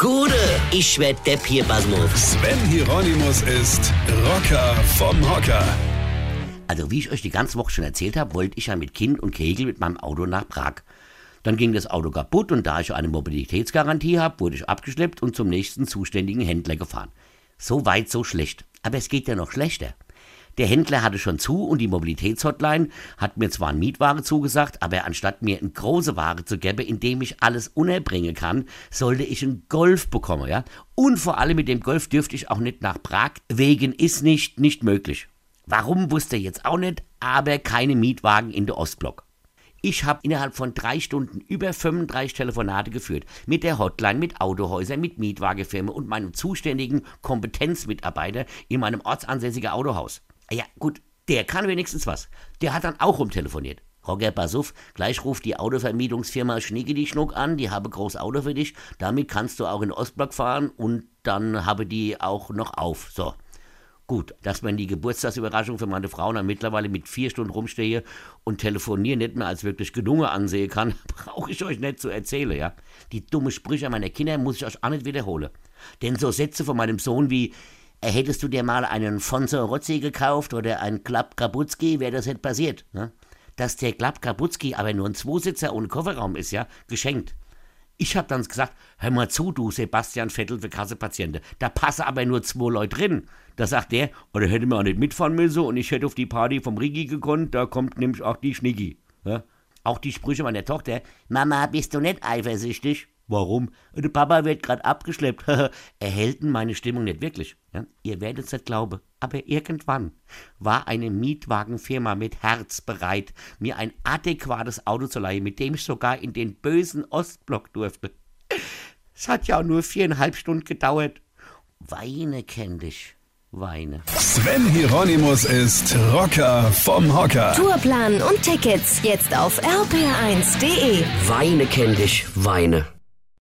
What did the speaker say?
Gude, ich werd Depp hier, Basmus. Sven Hieronymus ist Rocker vom Hocker. Also wie ich euch die ganze Woche schon erzählt habe, wollte ich ja mit Kind und Kegel mit meinem Auto nach Prag. Dann ging das Auto kaputt und da ich eine Mobilitätsgarantie habe, wurde ich abgeschleppt und zum nächsten zuständigen Händler gefahren. So weit, so schlecht. Aber es geht ja noch schlechter. Der Händler hatte schon zu und die Mobilitätshotline hat mir zwar ein Mietwagen zugesagt, aber anstatt mir eine große Ware zu geben, in dem ich alles unterbringen kann, sollte ich einen Golf bekommen, ja. Und vor allem mit dem Golf dürfte ich auch nicht nach Prag, wegen ist nicht, nicht möglich. Warum wusste er jetzt auch nicht, aber keine Mietwagen in der Ostblock. Ich habe innerhalb von drei Stunden über 35 Telefonate geführt. Mit der Hotline, mit Autohäusern, mit Mietwagenfirmen und meinem zuständigen Kompetenzmitarbeiter in meinem ortsansässigen Autohaus. Ja, gut, der kann wenigstens was. Der hat dann auch rumtelefoniert. Roger, auf, gleich ruft die Autovermietungsfirma Schnicke die Schnuck an, die habe groß Auto für dich. Damit kannst du auch in Ostblock fahren und dann habe die auch noch auf. So. Gut, dass man die Geburtstagsüberraschung für meine Frau dann mittlerweile mit vier Stunden rumstehe und telefonieren nicht mehr als wirklich Gelungen ansehen kann, brauche ich euch nicht zu erzählen, ja. Die dumme Sprüche meiner Kinder muss ich euch auch nicht wiederholen. Denn so Sätze von meinem Sohn wie, hättest du dir mal einen Fonso Rozzi gekauft oder einen Klapp Kabutski, wäre das nicht passiert. Ne? Dass der Klapp Kabutski aber nur ein Zweisitzer ohne Kofferraum ist, ja, geschenkt. Ich hab dann gesagt, hör mal zu, du Sebastian Vettel für Kassepatienten. Da passen aber nur zwei Leute drin. Da sagt der, oder hätte man auch nicht mitfahren müssen und ich hätte auf die Party vom Rigi gekonnt, da kommt nämlich auch die Schnicki. Ja? Auch die Sprüche meiner Tochter, Mama, bist du nicht eifersüchtig? Warum? Der Papa wird gerade abgeschleppt. Erhälten meine Stimmung nicht wirklich. Ja? Ihr werdet es nicht glauben. Aber irgendwann war eine Mietwagenfirma mit Herz bereit, mir ein adäquates Auto zu leihen, mit dem ich sogar in den bösen Ostblock durfte. Es hat ja auch nur viereinhalb Stunden gedauert. Weine kenn dich. Weine. Sven Hieronymus ist Rocker vom Hocker. Tourplan und Tickets jetzt auf rpr1.de. Weine kenn dich, Weine.